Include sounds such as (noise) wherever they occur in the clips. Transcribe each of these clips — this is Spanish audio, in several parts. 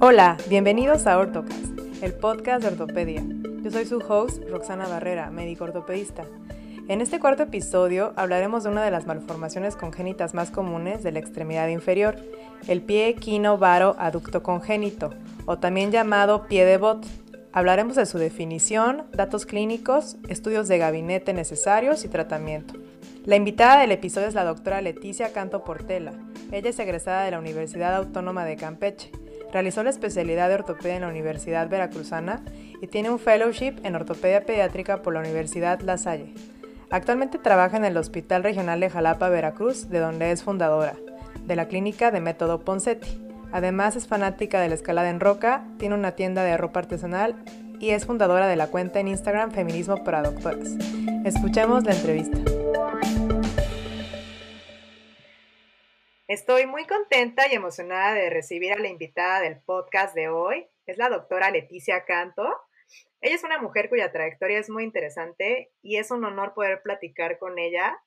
Hola, bienvenidos a Ortocast, el podcast de ortopedia. Yo soy su host, Roxana Barrera, médico ortopedista. En este cuarto episodio hablaremos de una de las malformaciones congénitas más comunes de la extremidad inferior, el pie equino-varo aducto congénito, o también llamado pie de bot. Hablaremos de su definición, datos clínicos, estudios de gabinete necesarios y tratamiento. La invitada del episodio es la doctora Leticia Canto Portela. Ella es egresada de la Universidad Autónoma de Campeche Realizó la especialidad de ortopedia en la Universidad Veracruzana y tiene un fellowship en ortopedia pediátrica por la Universidad La Salle. Actualmente trabaja en el Hospital Regional de Jalapa, Veracruz, de donde es fundadora, de la clínica de método Poncetti. Además es fanática de la escalada en roca, tiene una tienda de ropa artesanal y es fundadora de la cuenta en Instagram Feminismo para Doctoras. Escuchemos la entrevista. Estoy muy contenta y emocionada de recibir a la invitada del podcast de hoy. Es la doctora Leticia Canto. Ella es una mujer cuya trayectoria es muy interesante y es un honor poder platicar con ella.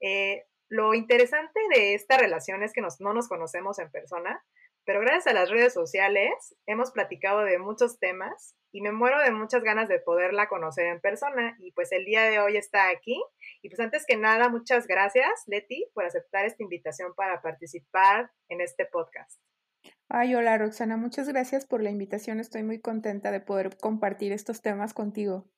Eh, lo interesante de esta relación es que no nos conocemos en persona, pero gracias a las redes sociales hemos platicado de muchos temas y me muero de muchas ganas de poderla conocer en persona y pues el día de hoy está aquí. Y pues antes que nada, muchas gracias, Leti, por aceptar esta invitación para participar en este podcast. Ay, hola Roxana, muchas gracias por la invitación. Estoy muy contenta de poder compartir estos temas contigo.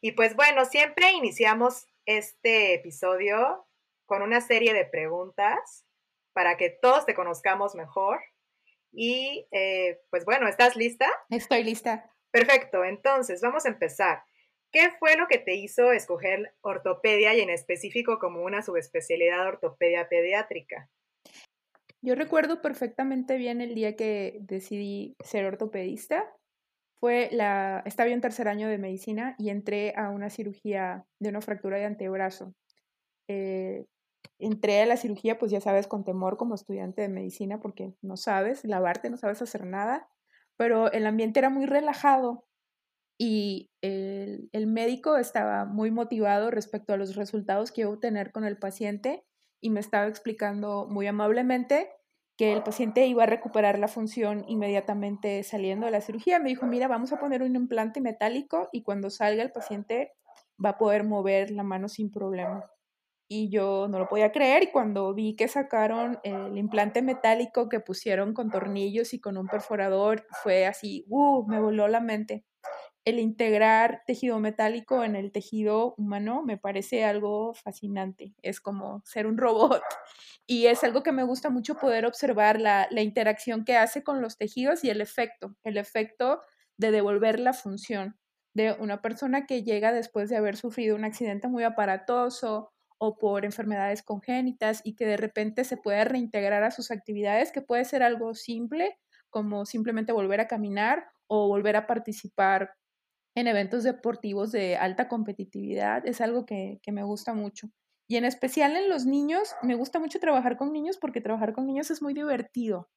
Y pues bueno, siempre iniciamos este episodio con una serie de preguntas para que todos te conozcamos mejor y eh, pues bueno, ¿estás lista? Estoy lista. Perfecto, entonces vamos a empezar. ¿Qué fue lo que te hizo escoger ortopedia y en específico como una subespecialidad ortopedia pediátrica? Yo recuerdo perfectamente bien el día que decidí ser ortopedista. Fue la, estaba en tercer año de medicina y entré a una cirugía de una fractura de antebrazo. Eh, entré a la cirugía, pues ya sabes, con temor como estudiante de medicina, porque no sabes lavarte, no sabes hacer nada, pero el ambiente era muy relajado y el, el médico estaba muy motivado respecto a los resultados que iba a obtener con el paciente y me estaba explicando muy amablemente que el paciente iba a recuperar la función inmediatamente saliendo de la cirugía. Me dijo, mira, vamos a poner un implante metálico y cuando salga el paciente va a poder mover la mano sin problema y yo no lo podía creer y cuando vi que sacaron el implante metálico que pusieron con tornillos y con un perforador, fue así, ¡uh! Me voló la mente. El integrar tejido metálico en el tejido humano me parece algo fascinante. Es como ser un robot (laughs) y es algo que me gusta mucho poder observar la, la interacción que hace con los tejidos y el efecto, el efecto de devolver la función de una persona que llega después de haber sufrido un accidente muy aparatoso o por enfermedades congénitas y que de repente se puede reintegrar a sus actividades, que puede ser algo simple, como simplemente volver a caminar o volver a participar en eventos deportivos de alta competitividad, es algo que, me gusta mucho. Y en especial en los niños, me gusta mucho trabajar con niños porque trabajar con niños es muy divertido.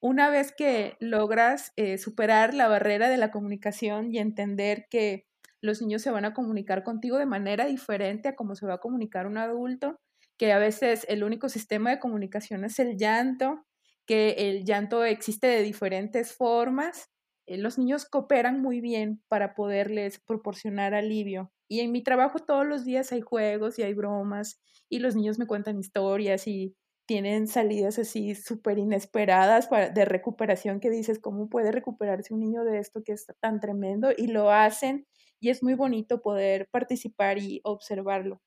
Una vez que logras eh, superar la barrera de la comunicación y entender que los niños se van a comunicar contigo de manera diferente a cómo se va a comunicar un adulto, que a veces el único sistema de comunicación es el llanto, que el llanto existe de diferentes formas. Eh, los niños cooperan muy bien para poderles proporcionar alivio. Y en mi trabajo todos los días hay juegos y hay bromas y los niños me cuentan historias y tienen salidas así súper inesperadas de recuperación que dices, ¿cómo puede recuperarse un niño de esto que es tan tremendo? Y lo hacen y es muy bonito poder participar y observarlo.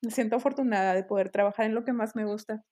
Me siento afortunada de poder trabajar en lo que más me gusta.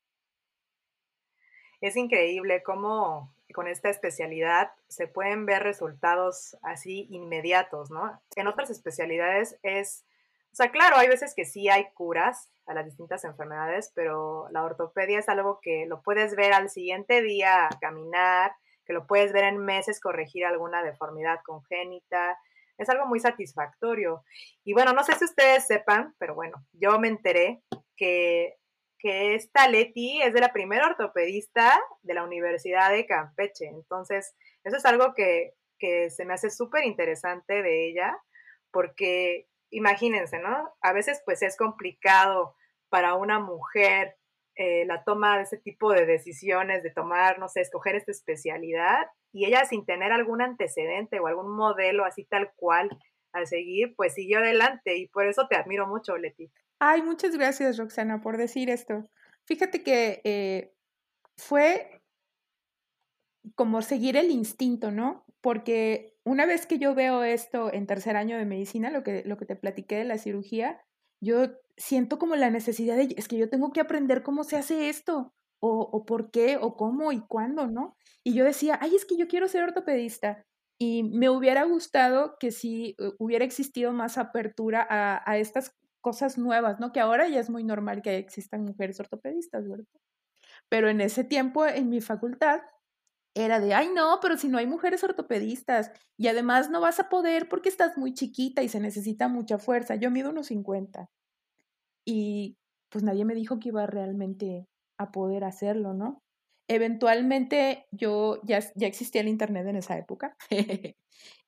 Es increíble cómo con esta especialidad se pueden ver resultados así inmediatos, ¿no? En otras especialidades es, o sea, claro, hay veces que sí hay curas a las distintas enfermedades, pero la ortopedia es algo que lo puedes ver al siguiente día caminar, que lo puedes ver en meses corregir alguna deformidad congénita, es algo muy satisfactorio. Y bueno, no sé si ustedes sepan, pero bueno, yo me enteré que, que esta Leti es de la primera ortopedista de la Universidad de Campeche. Entonces, eso es algo que, que se me hace súper interesante de ella, porque imagínense, ¿no? A veces pues es complicado para una mujer eh, la toma de ese tipo de decisiones, de tomar, no sé, escoger esta especialidad, y ella sin tener algún antecedente o algún modelo así tal cual a seguir, pues siguió adelante y por eso te admiro mucho, Leti. Ay, muchas gracias, Roxana, por decir esto. Fíjate que eh, fue como seguir el instinto, ¿no? Porque una vez que yo veo esto en tercer año de medicina, lo que, lo que te platiqué de la cirugía, yo siento como la necesidad de, es que yo tengo que aprender cómo se hace esto, o, por qué, o cómo y cuándo, ¿no? Y yo decía, ay, es que yo quiero ser ortopedista. Y me hubiera gustado que si eh, hubiera existido más apertura a, a estas cosas nuevas, ¿no? Que ahora ya es muy normal que existan mujeres ortopedistas, ¿verdad? Pero en ese tiempo en mi facultad era de, ay no, pero si no hay mujeres ortopedistas y además no vas a poder porque estás muy chiquita y se necesita mucha fuerza. Yo mido unos 50 y pues nadie me dijo que iba realmente a poder hacerlo, ¿no? Eventualmente yo ya, ya existía el Internet en esa época. (laughs)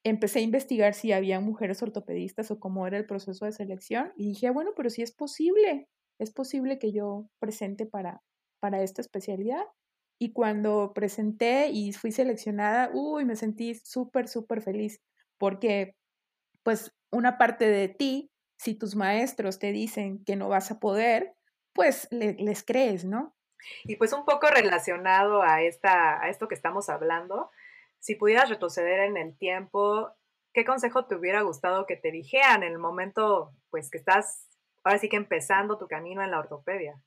Empecé a investigar si había mujeres ortopedistas o cómo era el proceso de selección y dije, bueno, pero sí es posible, es posible que yo presente para, para esta especialidad. Y cuando presenté y fui seleccionada, uy, me sentí súper, súper feliz porque pues una parte de ti, si tus maestros te dicen que no vas a poder, pues les crees, ¿no? Y pues un poco relacionado a, esta, a esto que estamos hablando, si pudieras retroceder en el tiempo, ¿qué consejo te hubiera gustado que te dijeran en el momento pues que estás ahora sí que empezando tu camino en la ortopedia?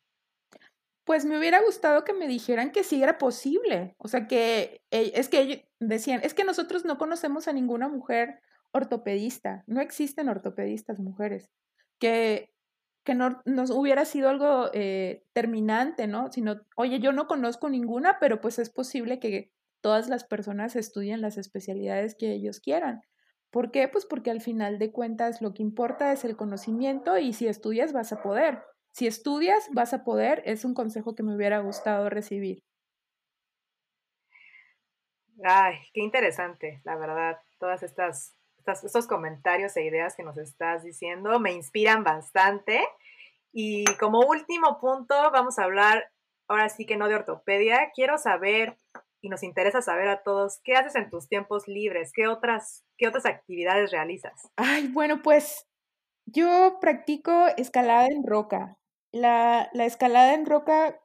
Pues me hubiera gustado que me dijeran que sí era posible. O sea, que e, es que decían, es que nosotros no conocemos a ninguna mujer ortopedista. No existen ortopedistas mujeres. Que, que no nos hubiera sido algo eh, terminante, ¿no? Sino, oye, yo no conozco ninguna, pero pues es posible que todas las personas estudien las especialidades que ellos quieran. ¿Por qué? Pues porque al final de cuentas lo que importa es el conocimiento y si estudias vas a poder. Si estudias, vas a poder. Es un consejo que me hubiera gustado recibir. Ay, qué interesante, la verdad. Todas estas, estos comentarios e ideas que nos estás diciendo me inspiran bastante. Y como último punto, vamos a hablar ahora sí que no de ortopedia. Quiero saber y nos interesa saber a todos qué haces en tus tiempos libres, qué otras, qué otras actividades realizas. Ay, bueno, pues yo practico escalada en roca. La, escalada en roca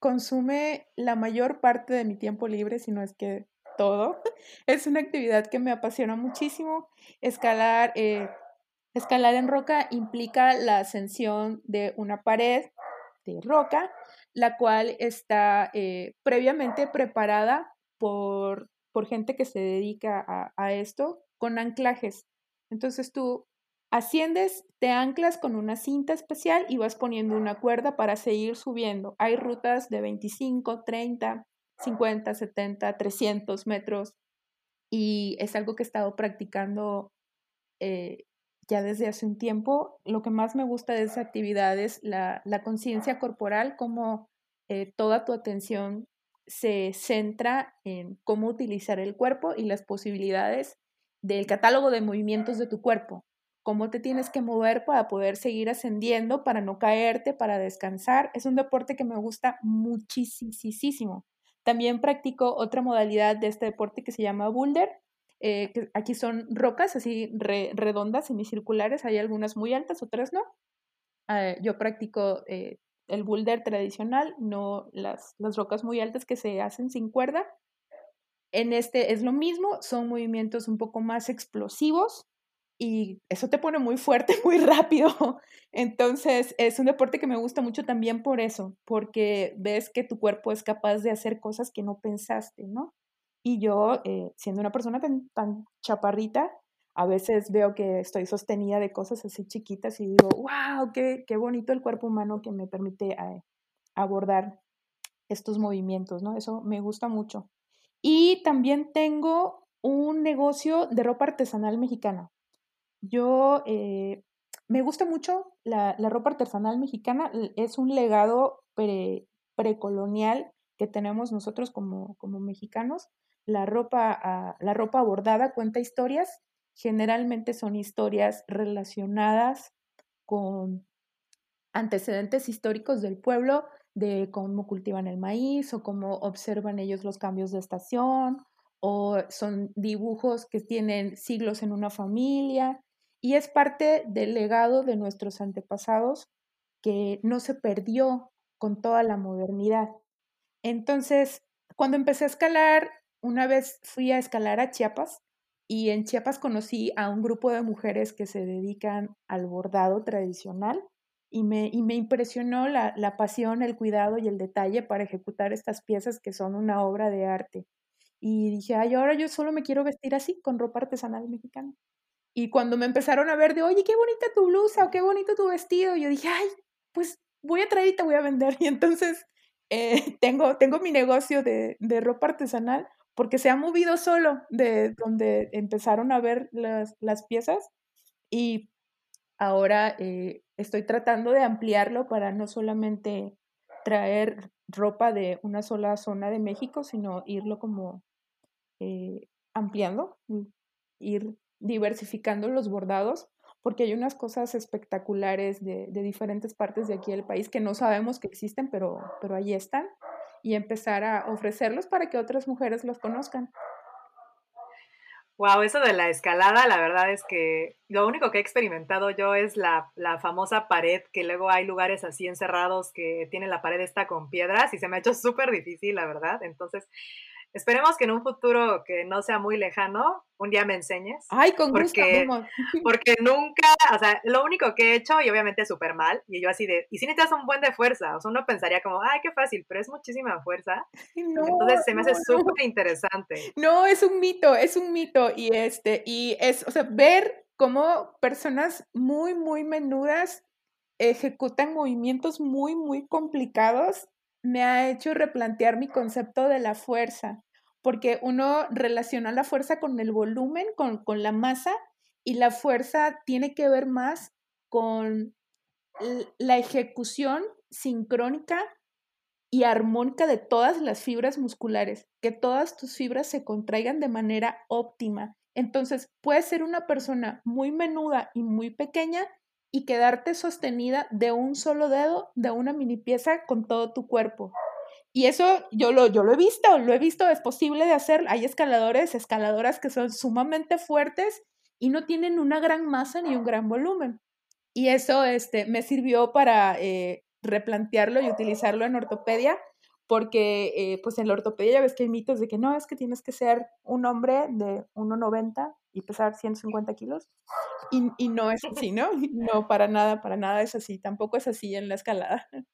consume la mayor parte de mi tiempo libre, si no es que todo. (laughs) Es una actividad que me apasiona muchísimo. Escalar, eh, escalar en roca implica la ascensión de una pared de roca, la cual está eh, previamente preparada por, por gente que se dedica a, a esto con anclajes. Entonces tú Asciendes, te anclas con una cinta especial y vas poniendo una cuerda para seguir subiendo. Hay rutas de 25, 30, 50, 70, 300 metros y es algo que he estado practicando eh, ya desde hace un tiempo. Lo que más me gusta de esa actividad es la, conciencia corporal, cómo eh, toda tu atención se centra en cómo utilizar el cuerpo y las posibilidades del catálogo de movimientos de tu cuerpo cómo te tienes que mover para poder seguir ascendiendo, para no caerte, para descansar. Es un deporte que me gusta muchísimo. También practico otra modalidad de este deporte que se llama boulder. Eh, aquí son rocas así redondas, semicirculares. Hay algunas muy altas, otras no. Eh, yo practico eh, el boulder tradicional, no las, las rocas muy altas que se hacen sin cuerda. En este es lo mismo, son movimientos un poco más explosivos, y eso te pone muy fuerte (laughs) muy rápido. Entonces, es un deporte que me gusta mucho también por eso, porque ves que tu cuerpo es capaz de hacer cosas que no pensaste, ¿no? Y yo, eh, siendo una persona tan, tan chaparrita, a veces veo que estoy sostenida de cosas así chiquitas y digo, wow, qué, qué bonito el cuerpo humano que me permite eh, abordar estos movimientos, ¿no? Eso me gusta mucho. Y también tengo un negocio de ropa artesanal mexicana. Yo eh, me gusta mucho la, ropa artesanal mexicana, es un legado precolonial que tenemos nosotros como, como mexicanos. La ropa, ah, la ropa bordada cuenta historias, generalmente son historias relacionadas con antecedentes históricos del pueblo, de cómo cultivan el maíz o cómo observan ellos los cambios de estación o son dibujos que tienen siglos en una familia y es parte del legado de nuestros antepasados que no se perdió con toda la modernidad. Entonces, cuando empecé a escalar, una vez fui a escalar a Chiapas y en Chiapas conocí a un grupo de mujeres que se dedican al bordado tradicional y me, y me impresionó la, la, pasión, el cuidado y el detalle para ejecutar estas piezas que son una obra de arte. Y dije, ay, ahora yo solo me quiero vestir así, con ropa artesanal mexicana. Y cuando me empezaron a ver de, oye, qué bonita tu blusa o qué bonito tu vestido, yo dije, ay, pues voy a traer y te voy a vender. (laughs) Y entonces eh, tengo, tengo mi negocio de, de ropa artesanal porque se ha movido solo de donde empezaron a ver las, las piezas y ahora eh, estoy tratando de ampliarlo para no solamente traer ropa de una sola zona de México, sino irlo como eh, ampliando, ir diversificando los bordados, porque hay unas cosas espectaculares de, de, diferentes partes de aquí del país que no sabemos que existen, pero, pero ahí están y empezar a ofrecerlos para que otras mujeres los conozcan. Wow, eso de la escalada, la verdad es que lo único que he experimentado yo es la, la, famosa pared, que luego hay lugares así encerrados que tienen la pared esta con piedras y se me ha hecho súper difícil, la verdad. Entonces, Esperemos que en un futuro que no sea muy lejano, un día me enseñes. Ay, con porque, gusto. (laughs) Porque nunca, o sea, lo único que he hecho, y obviamente súper mal, y yo así de, y si necesitas un buen de fuerza, o sea, uno pensaría como, ay, qué fácil, pero es muchísima fuerza. Entonces se me hace súper interesante. No, es un mito, es un mito, y este, y es, o sea, ver cómo personas muy, muy menudas ejecutan movimientos muy, muy complicados me ha hecho replantear mi concepto de la fuerza, porque uno relaciona la fuerza con el volumen, con, con la masa, y la fuerza tiene que ver más con la ejecución sincrónica y armónica de todas las fibras musculares, que todas tus fibras se contraigan de manera óptima. Entonces, puedes ser una persona muy menuda y muy pequeña y quedarte sostenida de un solo dedo de una mini pieza con todo tu cuerpo. Y eso yo lo, yo lo he visto, lo he visto, es posible de hacer. Hay escaladores, escaladoras que son sumamente fuertes y no tienen una gran masa ni un gran volumen. Y eso este, me sirvió para eh, replantearlo y utilizarlo en ortopedia, porque eh, pues en la ortopedia ya ves que hay mitos de que no, es que tienes que ser un hombre de 1,90 y pesar 150 kilos. Y, y, no es así, ¿no? (laughs) No, para nada, para nada es así. Tampoco es así en la escalada. (laughs)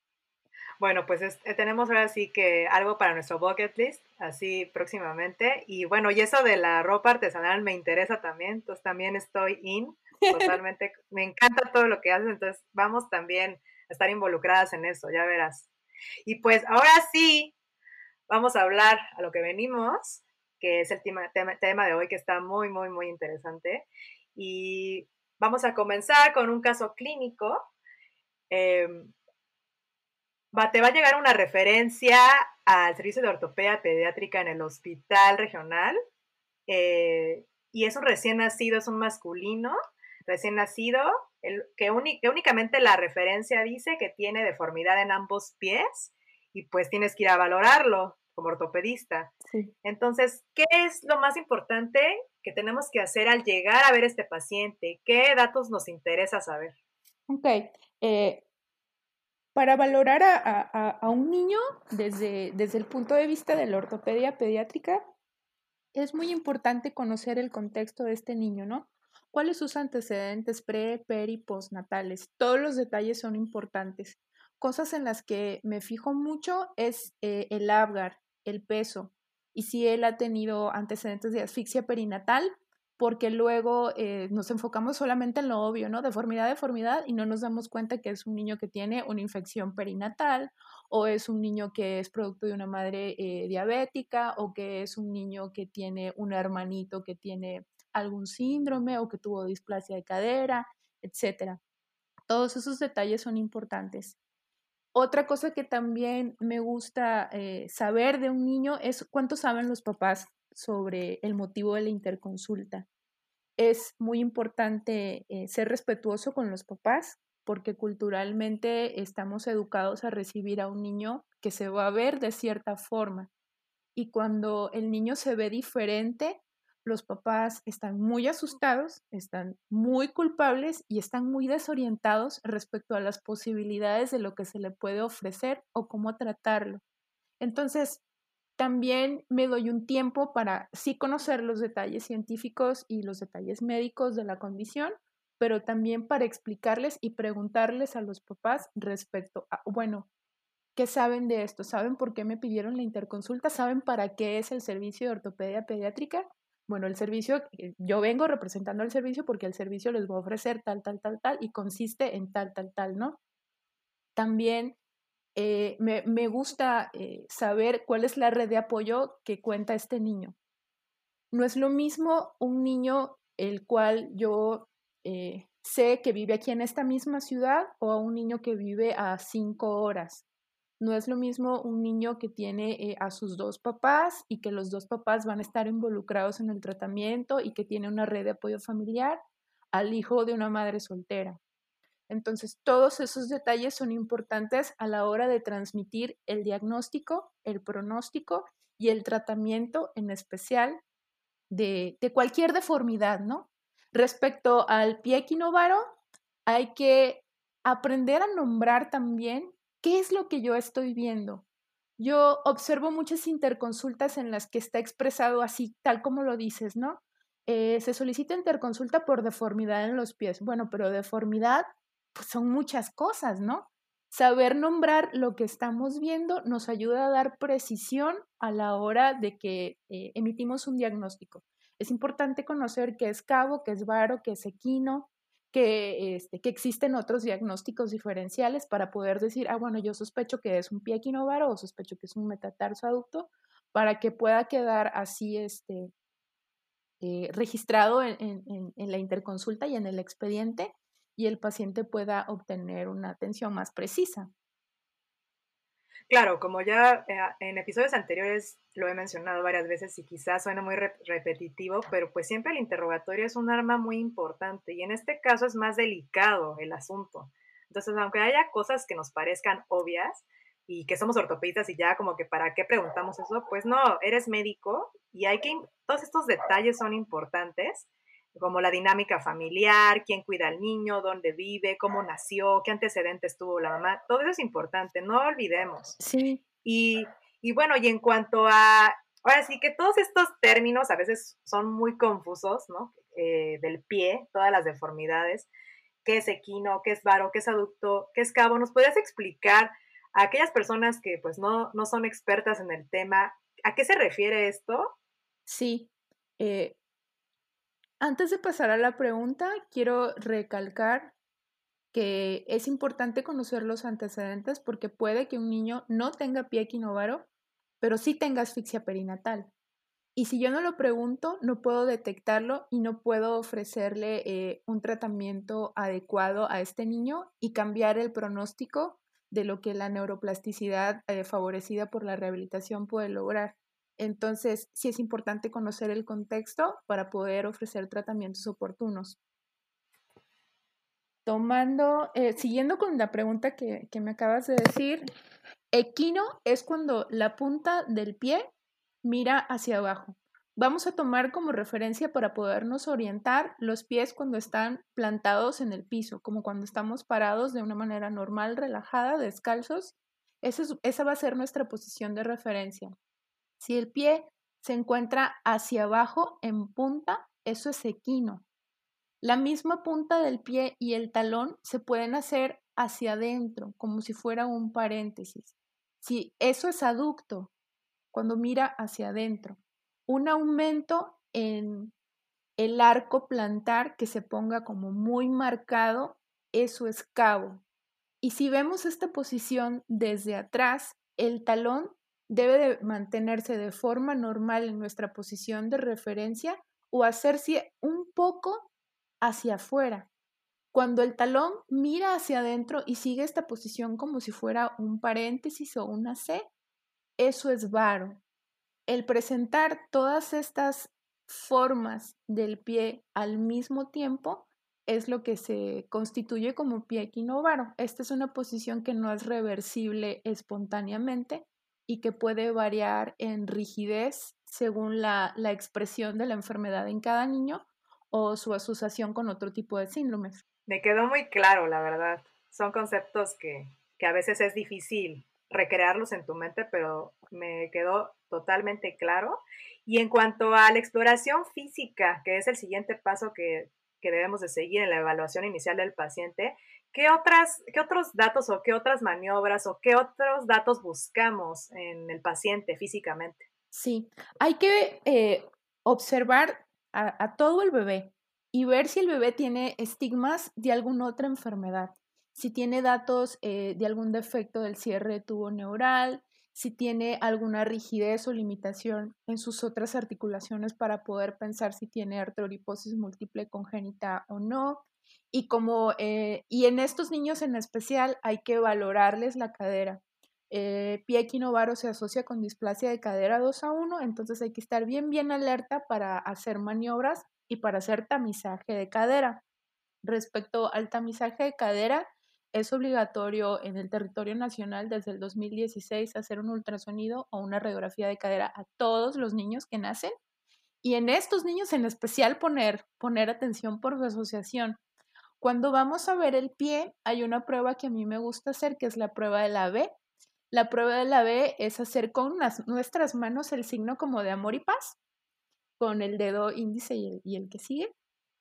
Bueno, pues eh, tenemos ahora sí que algo para nuestro bucket list, así próximamente. Y bueno, y eso de la ropa artesanal me interesa también, entonces también estoy in, (laughs) totalmente, me encanta todo lo que haces, entonces vamos también a estar involucradas en eso, ya verás. Y pues ahora sí, vamos a hablar a lo que venimos, que es el tema, tema, de hoy que está muy, muy, muy interesante. Y vamos a comenzar con un caso clínico. Em, va, te va a llegar una referencia al servicio de ortopedia pediátrica en el hospital regional. Eh, y es un recién nacido, es un masculino recién nacido, el, que, que, únicamente la referencia dice que tiene deformidad en ambos pies y pues tienes que ir a valorarlo como ortopedista. Entonces, ¿qué es lo más importante que tenemos que hacer al llegar a ver este paciente? ¿Qué datos nos interesa saber? Ok. Eh, para valorar a, un niño desde, desde el punto de vista de la ortopedia pediátrica, es muy importante conocer el contexto de este niño, ¿no? ¿Cuáles sus antecedentes pre, peri, postnatales? Todos los detalles son importantes. Cosas en las que me fijo mucho es eh, el Apgar, el peso, y si él ha tenido antecedentes de asfixia perinatal, porque luego eh, nos enfocamos solamente en lo obvio, ¿no? Deformidad, deformidad, y no nos damos cuenta que es un niño que tiene una infección perinatal, o es un niño que es producto de una madre eh, diabética, o que es un niño que tiene un hermanito que tiene algún síndrome o que tuvo displasia de cadera, etc. Todos esos detalles son importantes. Otra cosa que también me gusta eh, saber de un niño es cuánto saben los papás sobre el motivo de la interconsulta. Es muy importante eh, ser respetuoso con los papás, porque culturalmente estamos educados a recibir a un niño que se va a ver de cierta forma. Y cuando el niño se ve diferente, los papás están muy asustados, están muy culpables y están muy desorientados respecto a las posibilidades de lo que se le puede ofrecer o cómo tratarlo. Entonces, también me doy un tiempo para sí conocer los detalles científicos y los detalles médicos de la condición, pero también para explicarles y preguntarles a los papás respecto a, bueno, ¿qué saben de esto? ¿Saben por qué me pidieron la interconsulta? ¿Saben para qué es el servicio de ortopedia pediátrica? Bueno, el servicio, eh, yo vengo representando el servicio porque el servicio les va a ofrecer tal, tal, tal, tal y consiste en tal, tal, tal, ¿no? También eh, me, gusta eh, saber cuál es la red de apoyo que cuenta este niño. No es lo mismo un niño el cual yo sé que vive aquí en esta misma ciudad o un niño que vive a cinco horas. No es lo mismo un niño que tiene a sus dos papás y que los dos papás van a estar involucrados en el tratamiento y que tiene una red de apoyo familiar al hijo de una madre soltera. Entonces, todos esos detalles son importantes a la hora de transmitir el diagnóstico, el pronóstico y el tratamiento en especial de, cualquier deformidad, ¿no? Respecto al pie equinovaro, hay que aprender a nombrar también qué es lo que yo estoy viendo. Yo observo muchas interconsultas en las que está expresado así, tal como lo dices, ¿no? Eh, se solicita interconsulta por deformidad en los pies. Bueno, pero deformidad pues son muchas cosas, ¿no? Saber nombrar lo que estamos viendo nos ayuda a dar precisión a la hora de que eh, emitimos un diagnóstico. Es importante conocer qué es cabo, qué es varo, qué es equino, que, este, que existen otros diagnósticos diferenciales para poder decir, ah, bueno, yo sospecho que es un pie equinovaro o sospecho que es un metatarso adulto, para que pueda quedar así este, eh, registrado en, en, la interconsulta y en el expediente y el paciente pueda obtener una atención más precisa. Claro, como ya eh, en episodios anteriores lo he mencionado varias veces y quizás suena muy repetitivo, pero pues siempre el interrogatorio es un arma muy importante y en este caso es más delicado el asunto. Entonces, aunque haya cosas que nos parezcan obvias y que somos ortopedistas y ya como que para qué preguntamos eso, pues no, eres médico y hay que, todos estos detalles son importantes como la dinámica familiar, quién cuida al niño, dónde vive, cómo nació, qué antecedentes tuvo la mamá, todo eso es importante, no olvidemos. Sí. Y, y bueno, y en cuanto a, ahora sí que todos estos términos a veces son muy confusos, ¿no? Eh, del pie, todas las deformidades, qué es equino, qué es varo, qué es aducto, qué es cabo, ¿nos podrías explicar a aquellas personas que pues no, no son expertas en el tema, a qué se refiere esto? Sí, eh, antes de pasar a la pregunta, quiero recalcar que es importante conocer los antecedentes porque puede que un niño no tenga pie equinovaro, pero sí tenga asfixia perinatal. Y si yo no lo pregunto, no puedo detectarlo y no puedo ofrecerle eh, un tratamiento adecuado a este niño y cambiar el pronóstico de lo que la neuroplasticidad eh, favorecida por la rehabilitación puede lograr. Entonces, sí es importante conocer el contexto para poder ofrecer tratamientos oportunos. Tomando, eh, siguiendo con la pregunta que, que me acabas de decir, equino es cuando la punta del pie mira hacia abajo. Vamos a tomar como referencia para podernos orientar los pies cuando están plantados en el piso, como cuando estamos parados de una manera normal, relajada, descalzos. Esa, esa va a ser nuestra posición de referencia. Si el pie se encuentra hacia abajo en punta, eso es equino. La misma punta del pie y el talón se pueden hacer hacia adentro, como si fuera un paréntesis. Si eso es aducto, cuando mira hacia adentro. Un aumento en el arco plantar que se ponga como muy marcado, eso es cabo. Y si vemos esta posición desde atrás, el talón debe de mantenerse de forma normal en nuestra posición de referencia o hacerse un poco hacia afuera. Cuando el talón mira hacia adentro y sigue esta posición como si fuera un paréntesis o una C, eso es varo. El presentar todas estas formas del pie al mismo tiempo es lo que se constituye como pie equinovaro. Esta es una posición que no es reversible espontáneamente y que puede variar en rigidez según la, la expresión de la enfermedad en cada niño o su asociación con otro tipo de síndromes. Me quedó muy claro, la verdad. Son conceptos que, que a veces es difícil recrearlos en tu mente, pero me quedó totalmente claro. Y en cuanto a la exploración física, que es el siguiente paso que, que debemos de seguir en la evaluación inicial del paciente, ¿qué, otras, ¿qué otros datos o qué otras maniobras o qué otros datos buscamos en el paciente físicamente? Sí, hay que eh, observar a, todo el bebé y ver si el bebé tiene estigmas de alguna otra enfermedad si tiene datos eh, de algún defecto del cierre de tubo neural, si tiene alguna rigidez o limitación en sus otras articulaciones para poder pensar si tiene artroriposis múltiple congénita o no. Y, como, eh, y en estos niños en especial hay que valorarles la cadera. Eh, pie equinovaro se asocia con displasia de cadera 2 a 1, entonces hay que estar bien, bien alerta para hacer maniobras y para hacer tamizaje de cadera. Respecto al tamizaje de cadera, es obligatorio en el territorio nacional desde el 2016 hacer un ultrasonido o una radiografía de cadera a todos los niños que nacen y en estos niños en especial poner, poner atención por su asociación. Cuando vamos a ver el pie, hay una prueba que a mí me gusta hacer, que es la prueba de la B. La prueba de la B es hacer con nuestras manos el signo como de amor y paz, con el dedo índice y el, que sigue,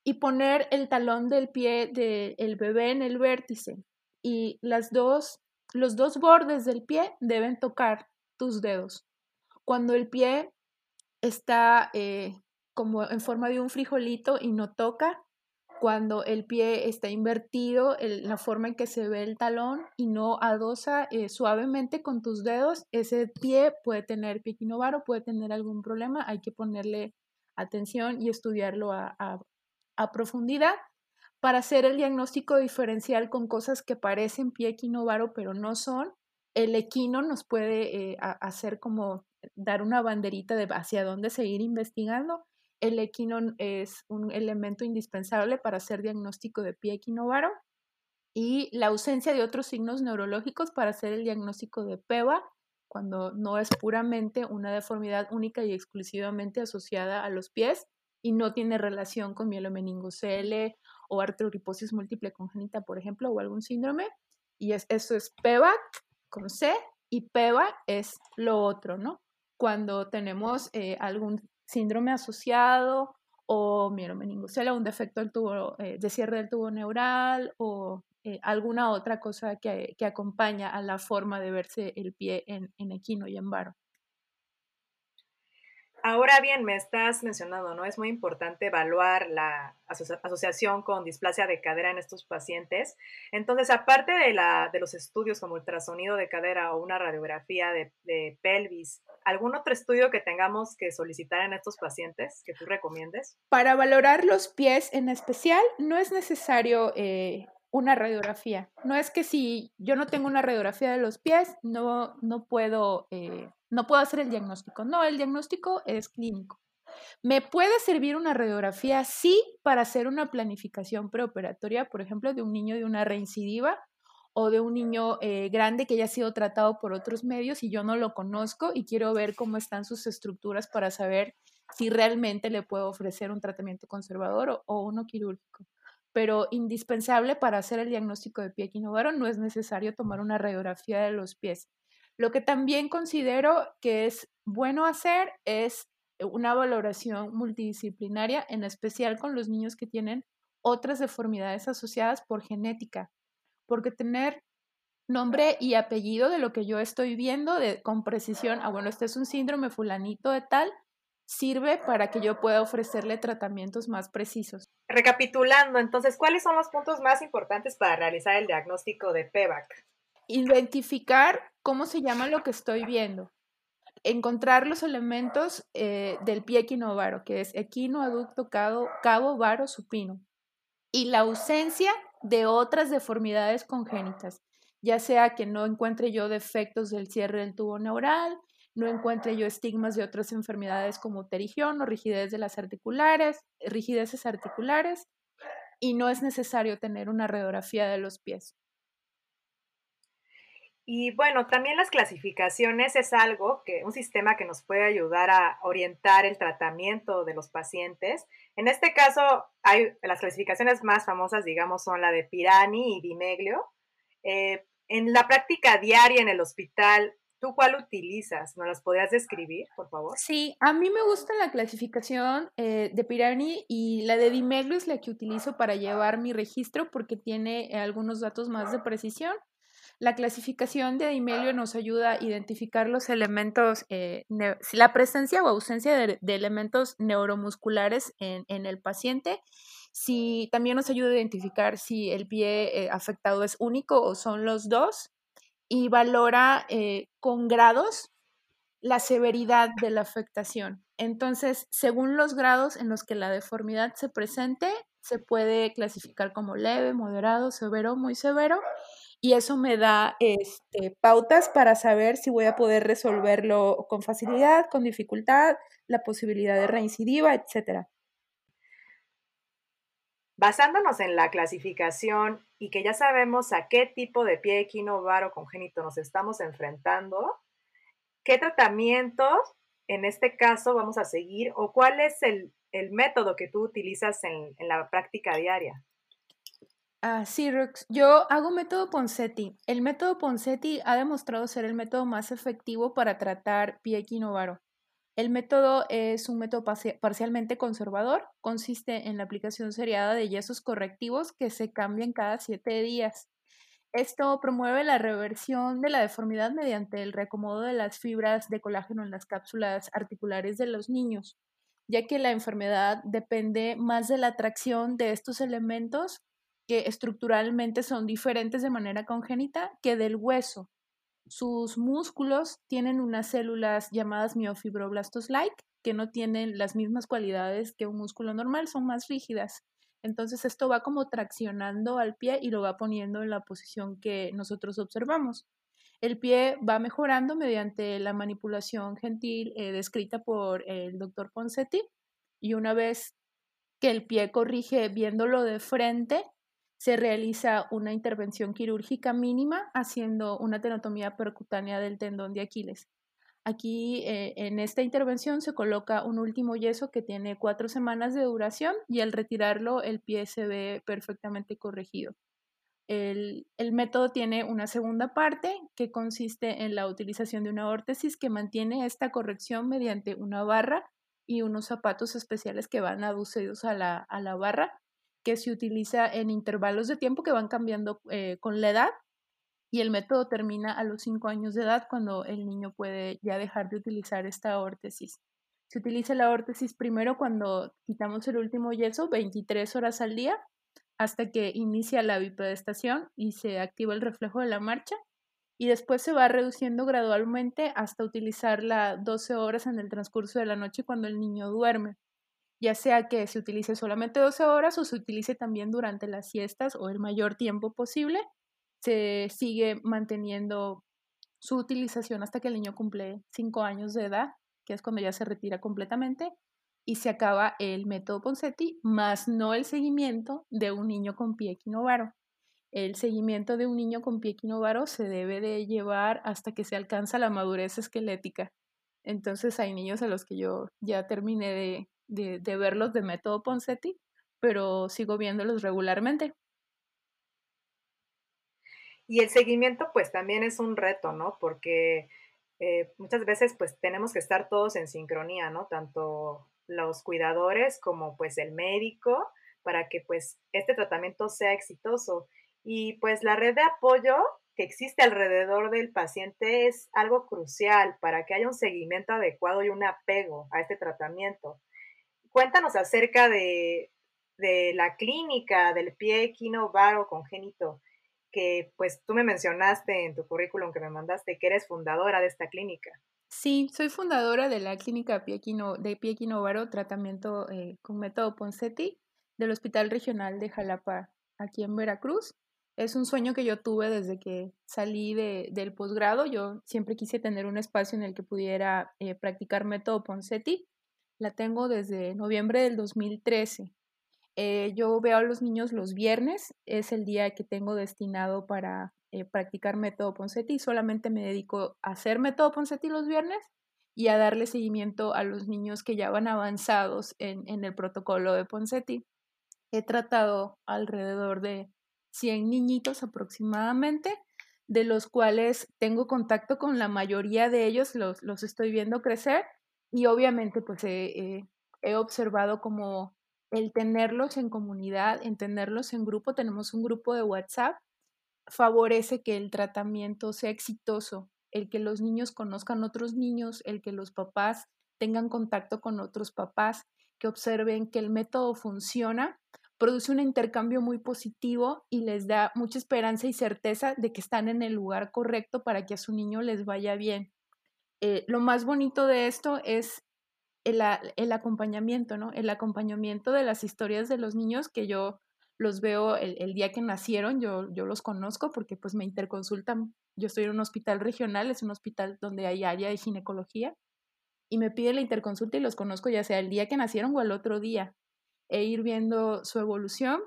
y poner el talón del pie del bebé en el vértice y las dos, los dos bordes del pie deben tocar tus dedos. Cuando el pie está eh, como en forma de un frijolito y no toca, cuando el pie está invertido, la forma en que se ve el talón y no adosa eh, suavemente con tus dedos, ese pie puede tener piquinovaro, puede tener algún problema, hay que ponerle atención y estudiarlo a, profundidad para hacer el diagnóstico diferencial con cosas que parecen pie equinovaro pero no son, el equino nos puede eh, hacer como dar una banderita de hacia dónde seguir investigando. El equino es un elemento indispensable para hacer diagnóstico de pie equinovaro y la ausencia de otros signos neurológicos para hacer el diagnóstico de PEVA cuando no es puramente una deformidad única y exclusivamente asociada a los pies y no tiene relación con mielomeningocele o artroriposis múltiple congénita, por ejemplo, o algún síndrome. Y es, eso es PEVAC con C y PEVA es lo otro, ¿no? Cuando tenemos eh, algún síndrome asociado o mielomeningocele, un defecto del tubo, eh, de cierre del tubo neural o eh, alguna otra cosa que, que, acompaña a la forma de verse el pie en, en equino y en varo. Ahora bien, me estás mencionando, ¿no? Es muy importante evaluar la asociación con displasia de cadera en estos pacientes. Entonces, aparte de, la, de los estudios como ultrasonido de cadera o una radiografía de, pelvis, ¿algún otro estudio que tengamos que solicitar en estos pacientes que tú recomiendes? Para valorar los pies en especial, no es necesario eh, una radiografía. No es que si yo no tengo una radiografía de los pies, no, no puedo... Eh, no puedo hacer el diagnóstico. No, el diagnóstico es clínico. ¿Me puede servir una radiografía? Sí, para hacer una planificación preoperatoria, por ejemplo, de un niño de una reincidiva o de un niño eh, grande que ya ha sido tratado por otros medios y yo no lo conozco y quiero ver cómo están sus estructuras para saber si realmente le puedo ofrecer un tratamiento conservador o, uno quirúrgico. Pero indispensable para hacer el diagnóstico de pie equinovaro no es necesario tomar una radiografía de los pies. Lo que también considero que es bueno hacer es una valoración multidisciplinaria, en especial con los niños que tienen otras deformidades asociadas por genética, porque tener nombre y apellido de lo que yo estoy viendo con precisión, ah, bueno, este es un síndrome fulanito de tal, sirve para que yo pueda ofrecerle tratamientos más precisos. Recapitulando, entonces, ¿cuáles son los puntos más importantes para realizar el diagnóstico de PEVAC? Identificar cómo se llama lo que estoy viendo. Encontrar los elementos eh, del pie equinovaro, que es equino, aducto, cabo, cabo, varo, supino. Y la ausencia de otras deformidades congénitas, ya sea que no encuentre yo defectos del cierre del tubo neural, no encuentre yo estigmas de otras enfermedades como pterigión o rigidez de las articulares, rigideces articulares, y no es necesario tener una radiografía de los pies. Y bueno, también las clasificaciones es algo que, un sistema que nos puede ayudar a orientar el tratamiento de los pacientes. En este caso, hay las clasificaciones más famosas, digamos, son la de Pirani y Dimeglio. Eh, en la práctica diaria en el hospital, ¿tú cuál utilizas? ¿Nos las podrías describir, por favor? Sí, a mí me gusta la clasificación eh, de Pirani y la de Dimeglio es la que utilizo para llevar mi registro porque tiene algunos datos más de precisión. La clasificación de Dimelio nos ayuda a identificar los elementos, eh, la presencia o ausencia de, elementos neuromusculares en, el paciente. Si, también nos ayuda a identificar si el pie eh, afectado es único o son los dos. Y valora eh, con grados la severidad de la afectación. Entonces, según los grados en los que la deformidad se presente, se puede clasificar como leve, moderado, severo, muy severo y eso me da este, pautas para saber si voy a poder resolverlo con facilidad, con dificultad, la posibilidad de reincidiva, etc. Basándonos en la clasificación y que ya sabemos a qué tipo de pie equinovaro congénito nos estamos enfrentando, ¿qué tratamientos en este caso vamos a seguir o cuál es el, método que tú utilizas en la práctica diaria? Ah, sí, Rox. Yo hago método Ponseti. El método Ponseti ha demostrado ser el método más efectivo para tratar pie equinovaro. El método es un método parcialmente conservador. Consiste en la aplicación seriada de yesos correctivos que se cambian cada siete días. Esto promueve la reversión de la deformidad mediante el reacomodo de las fibras de colágeno en las cápsulas articulares de los niños, ya que la enfermedad depende más de la atracción de estos elementos que estructuralmente son diferentes de manera congénita que del hueso. Sus músculos tienen unas células llamadas miofibroblastos-like que no tienen las mismas cualidades que un músculo normal, son más rígidas. Entonces esto va como traccionando al pie y lo va poniendo en la posición que nosotros observamos. El pie va mejorando mediante la manipulación gentil eh, descrita por el doctor Poncetti y una vez que el pie corrige viéndolo de frente, se realiza una intervención quirúrgica mínima haciendo una tenotomía percutánea del tendón de Aquiles. Aquí eh, en esta intervención se coloca un último yeso que tiene cuatro semanas de duración y al retirarlo el pie se ve perfectamente corregido. El, el, método tiene una segunda parte que consiste en la utilización de una órtesis que mantiene esta corrección mediante una barra y unos zapatos especiales que van aducidos a la, a la barra que se utiliza en intervalos de tiempo que van cambiando eh, con la edad y el método termina a los 5 años de edad cuando el niño puede ya dejar de utilizar esta órtesis. Se utiliza la órtesis primero cuando quitamos el último yeso, 23 horas al día, hasta que inicia la bipedestación y se activa el reflejo de la marcha, y después se va reduciendo gradualmente hasta utilizarla 12 horas en el transcurso de la noche cuando el niño duerme ya sea que se utilice solamente 12 horas o se utilice también durante las siestas o el mayor tiempo posible, se sigue manteniendo su utilización hasta que el niño cumple 5 años de edad, que es cuando ya se retira completamente, y se acaba el método Ponseti, más no el seguimiento de un niño con pie equinovaro. El seguimiento de un niño con pie equinovaro se debe de llevar hasta que se alcanza la madurez esquelética. Entonces hay niños a los que yo ya terminé de, de, verlos de método Ponseti, pero sigo viéndolos regularmente. Y el seguimiento pues también es un reto, ¿no? Porque eh, muchas veces pues tenemos que estar todos en sincronía, ¿no? Tanto los cuidadores como pues el médico para que pues este tratamiento sea exitoso. Y pues la red de apoyo que existe alrededor del paciente es algo crucial para que haya un seguimiento adecuado y un apego a este tratamiento cuéntanos acerca de, la clínica del pie equinovaro congénito, que pues tú me mencionaste en tu currículum que me mandaste que eres fundadora de esta clínica. Sí, soy fundadora de la clínica de pie equinovaro, tratamiento eh, con método Ponseti del Hospital Regional de Jalapa, aquí en Veracruz. Es un sueño que yo tuve desde que salí del posgrado. Yo siempre quise tener un espacio en el que pudiera eh, practicar método Ponseti la tengo desde noviembre del 2013. Eh, yo veo a los niños los viernes, es el día que tengo destinado para eh, practicar método Poncetti y solamente me dedico a hacer método Poncetti los viernes y a darle seguimiento a los niños que ya van avanzados en, en el protocolo de Poncetti. He tratado alrededor de 100 niñitos aproximadamente, de los cuales tengo contacto con la mayoría de ellos, los, los estoy viendo crecer y obviamente pues he, he observado como el tenerlos en comunidad, en tenerlos en grupo, tenemos un grupo de WhatsApp, favorece que el tratamiento sea exitoso, el que los niños conozcan otros niños, el que los papás tengan contacto con otros papás, que observen que el método funciona, produce un intercambio muy positivo y les da mucha esperanza y certeza de que están en el lugar correcto para que a su niño les vaya bien. Eh, lo más bonito de esto es el, el, acompañamiento, ¿no? El acompañamiento de las historias de los niños que yo los veo el, día que nacieron, yo, yo los conozco porque pues me interconsultan. Yo estoy en un hospital regional, es un hospital donde hay área de ginecología y me pide la interconsulta y los conozco ya sea el día que nacieron o el otro día e ir viendo su evolución.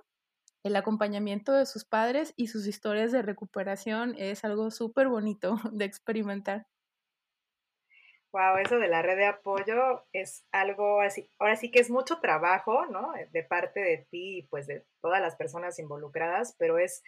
El acompañamiento de sus padres y sus historias de recuperación es algo súper bonito (laughs) de experimentar. Wow, eso de la red de apoyo es algo así, ahora sí que es mucho trabajo, ¿no? De parte de ti y pues de todas las personas involucradas, pero es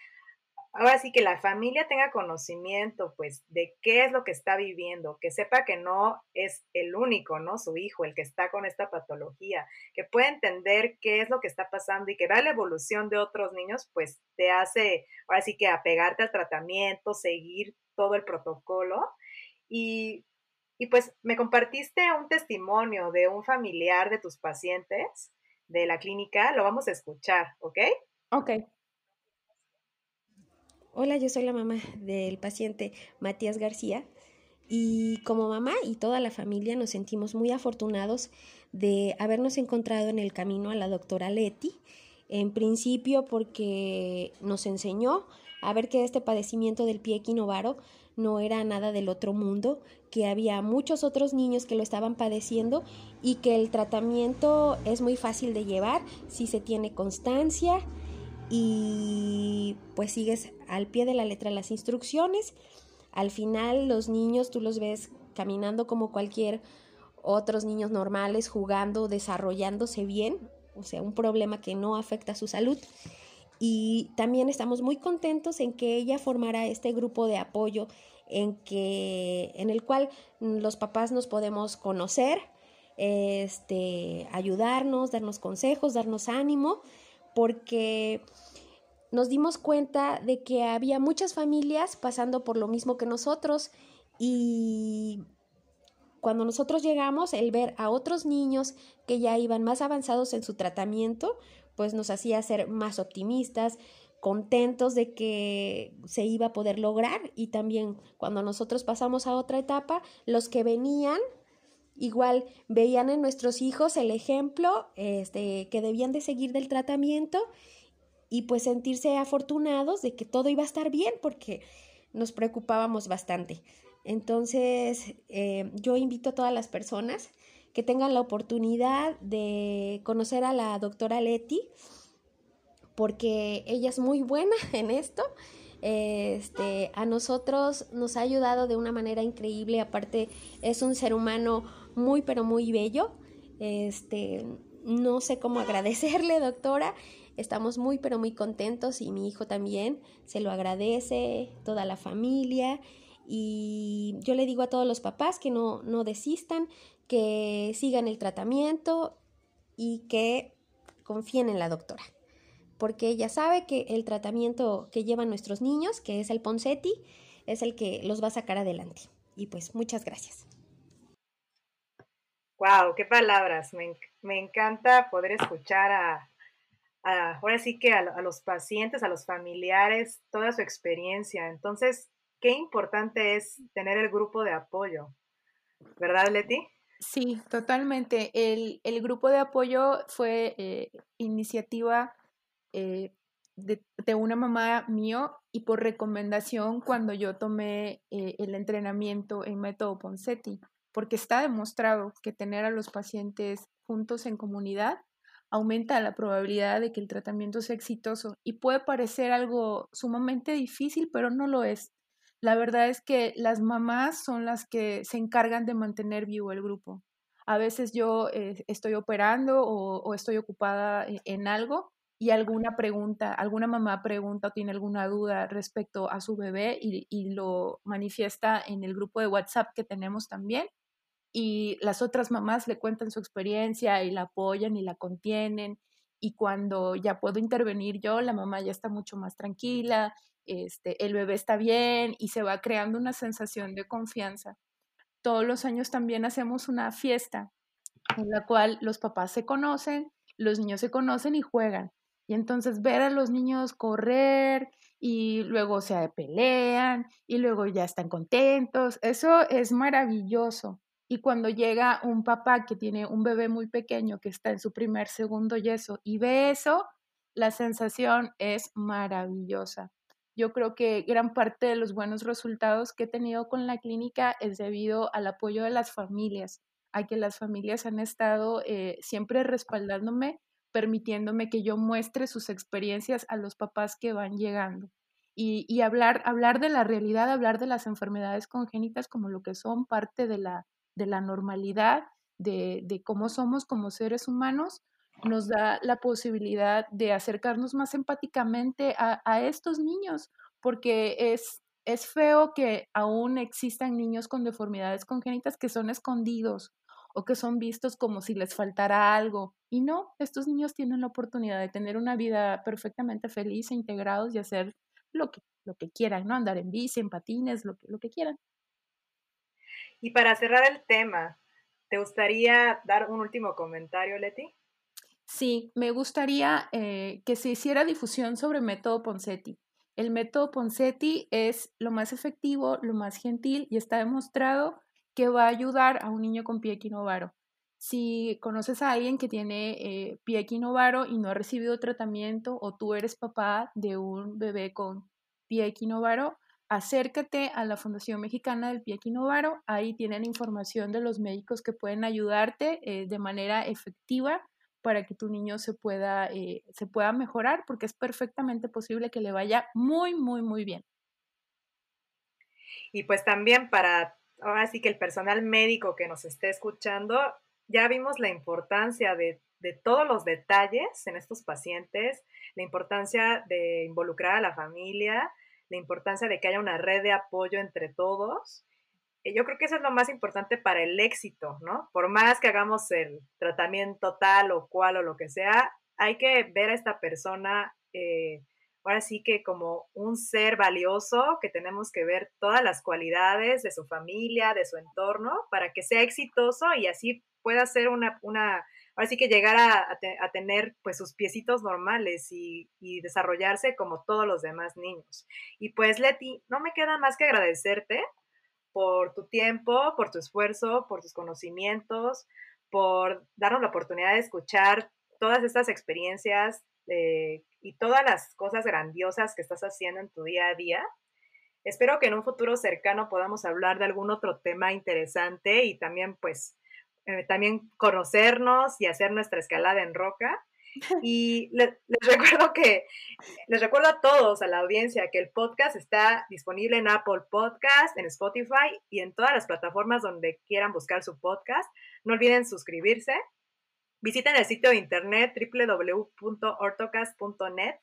ahora sí que la familia tenga conocimiento pues de qué es lo que está viviendo, que sepa que no es el único, ¿no? Su hijo el que está con esta patología, que pueda entender qué es lo que está pasando y que vea la evolución de otros niños, pues te hace ahora sí que apegarte al tratamiento, seguir todo el protocolo y y pues me compartiste un testimonio de un familiar de tus pacientes de la clínica. Lo vamos a escuchar, ¿ok? Ok. Hola, yo soy la mamá del paciente Matías García y como mamá y toda la familia nos sentimos muy afortunados de habernos encontrado en el camino a la doctora Leti, en principio porque nos enseñó a ver que este padecimiento del pie equinovaro no era nada del otro mundo, que había muchos otros niños que lo estaban padeciendo y que el tratamiento es muy fácil de llevar si se tiene constancia y pues sigues al pie de la letra las instrucciones. Al final los niños tú los ves caminando como cualquier otros niños normales, jugando, desarrollándose bien, o sea, un problema que no afecta a su salud y también estamos muy contentos en que ella formara este grupo de apoyo en que en el cual los papás nos podemos conocer, este, ayudarnos, darnos consejos, darnos ánimo, porque nos dimos cuenta de que había muchas familias pasando por lo mismo que nosotros y cuando nosotros llegamos, el ver a otros niños que ya iban más avanzados en su tratamiento, pues nos hacía ser más optimistas, contentos de que se iba a poder lograr y también cuando nosotros pasamos a otra etapa, los que venían igual veían en nuestros hijos el ejemplo este, que debían de seguir del tratamiento y pues sentirse afortunados de que todo iba a estar bien porque nos preocupábamos bastante. Entonces, eh, yo invito a todas las personas que tengan la oportunidad de conocer a la doctora Leti, porque ella es muy buena (laughs) en esto. Este, a nosotros nos ha ayudado de una manera increíble, aparte es un ser humano muy pero muy bello. Este, no sé cómo (laughs) agradecerle, doctora. Estamos muy pero muy contentos y mi hijo también se lo agradece, toda la familia. Y yo le digo a todos los papás que no, no desistan, que sigan el tratamiento y que confíen en la doctora, porque ella sabe que el tratamiento que llevan nuestros niños, que es el Ponseti, es el que los va a sacar adelante. Y pues muchas gracias. Wow, qué palabras. Me, encanta poder escuchar a, ahora sí que a, a, los pacientes, a los familiares, toda su experiencia. Entonces, qué importante es tener el grupo de apoyo, ¿verdad, Leti? Sí, totalmente. El, el grupo de apoyo fue eh, iniciativa eh, de, una mamá mío y por recomendación cuando yo tomé eh, el entrenamiento en método Poncetti, porque está demostrado que tener a los pacientes juntos en comunidad aumenta la probabilidad de que el tratamiento sea exitoso y puede parecer algo sumamente difícil, pero no lo es. La verdad es que las mamás son las que se encargan de mantener vivo el grupo. A veces yo eh, estoy operando o, estoy ocupada e, en, algo y alguna pregunta, alguna mamá pregunta o tiene alguna duda respecto a su bebé y, y lo manifiesta en el grupo de WhatsApp que tenemos también y las otras mamás le cuentan su experiencia y la apoyan y la contienen y cuando ya puedo intervenir yo, la mamá ya está mucho más tranquila, este, el bebé está bien y se va creando una sensación de confianza. Todos los años también hacemos una fiesta en la cual los papás se conocen, los niños se conocen y juegan. Y entonces ver a los niños correr y luego se pelean y luego ya están contentos, eso es maravilloso. Y cuando llega un papá que tiene un bebé muy pequeño que está en su primer, segundo yeso y ve eso, la sensación es maravillosa. Yo creo que gran parte de los buenos resultados que he tenido con la clínica es debido al apoyo de las familias, a que las familias han estado eh, siempre respaldándome, permitiéndome que yo muestre sus experiencias a los papás que van llegando. Y, y hablar, hablar de la realidad, hablar de las enfermedades congénitas como lo que son parte de la, de la normalidad, de, de cómo somos como seres humanos, nos da la posibilidad de acercarnos más empáticamente a, estos niños, porque es, es feo que aún existan niños con deformidades congénitas que son escondidos o que son vistos como si les faltara algo. Y no, estos niños tienen la oportunidad de tener una vida perfectamente feliz e integrados y hacer lo que, lo que quieran, ¿no? Andar en bici, en patines, lo que, lo que quieran. Y para cerrar el tema, ¿te gustaría dar un último comentario, Leti? Sí, me gustaría eh, que se hiciera difusión sobre el método Poncetti. El método Poncetti es lo más efectivo, lo más gentil y está demostrado que va a ayudar a un niño con pie equinovaro. Si conoces a alguien que tiene eh, pie y no ha recibido tratamiento o tú eres papá de un bebé con pie equinovaro, acércate a la Fundación Mexicana del Pie Equinovaro. Ahí tienen información de los médicos que pueden ayudarte eh, de manera efectiva para que tu niño se pueda, eh, se pueda mejorar, porque es perfectamente posible que le vaya muy, muy, muy bien. Y pues también para, ahora sí que el personal médico que nos esté escuchando, ya vimos la importancia de, de todos los detalles en estos pacientes, la importancia de involucrar a la familia, la importancia de que haya una red de apoyo entre todos. Yo creo que eso es lo más importante para el éxito, ¿no? Por más que hagamos el tratamiento tal o cual o lo que sea, hay que ver a esta persona, eh, ahora sí que como un ser valioso, que tenemos que ver todas las cualidades de su familia, de su entorno, para que sea exitoso y así pueda ser una, una ahora sí que llegar a, tener pues sus piecitos normales y, desarrollarse como todos los demás niños. Y pues Leti, no me queda más que agradecerte por tu tiempo, por tu esfuerzo, por tus conocimientos, por darnos la oportunidad de escuchar todas estas experiencias eh, y todas las cosas grandiosas que estás haciendo en tu día a día. Espero que en un futuro cercano podamos hablar de algún otro tema interesante y también pues eh, también conocernos y hacer nuestra escalada en roca. Y les, recuerdo que, les recuerdo a todos, a la audiencia, que el podcast está disponible en Apple Podcast, en Spotify y en todas las plataformas donde quieran buscar su podcast. No olviden suscribirse. Visiten el sitio de internet www.ortocast.net,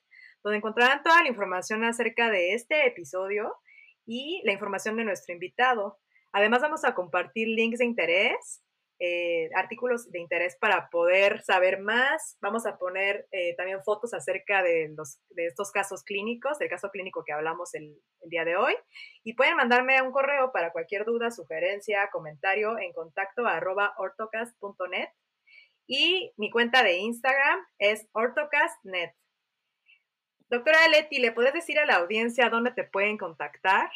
donde encontrarán toda la información acerca de este episodio y la información de nuestro invitado. Además, vamos a compartir links de interés eh, artículos de interés para poder saber más. Vamos a poner eh, también fotos acerca de, los, de estos casos clínicos, del caso clínico que hablamos el, día de hoy. Y pueden mandarme un correo para cualquier duda, sugerencia, comentario en contacto arroba ortocast.net. Y mi cuenta de Instagram es ortocastnet. Doctora Leti, ¿le puedes decir a la audiencia dónde te pueden contactar?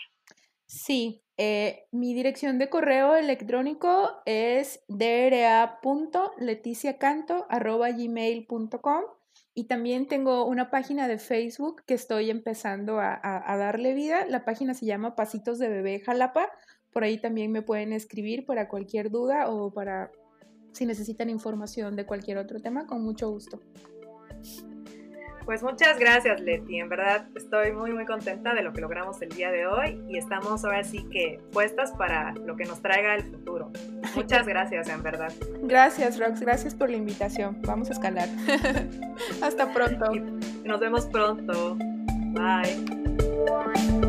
Sí, eh, mi dirección de correo electrónico es dra.leticiacanto.gmail.com y también tengo una página de Facebook que estoy empezando a, a, darle vida. La página se llama Pasitos de Bebé Jalapa. Por ahí también me pueden escribir para cualquier duda o para si necesitan información de cualquier otro tema, con mucho gusto. Pues muchas gracias, Leti. En verdad estoy muy, muy contenta de lo que logramos el día de hoy y estamos ahora sí que puestas para lo que nos traiga el futuro. Muchas (laughs) gracias, en verdad. Gracias, Rox. Gracias por la invitación. Vamos a escalar. (laughs) Hasta pronto. nos vemos pronto. Bye.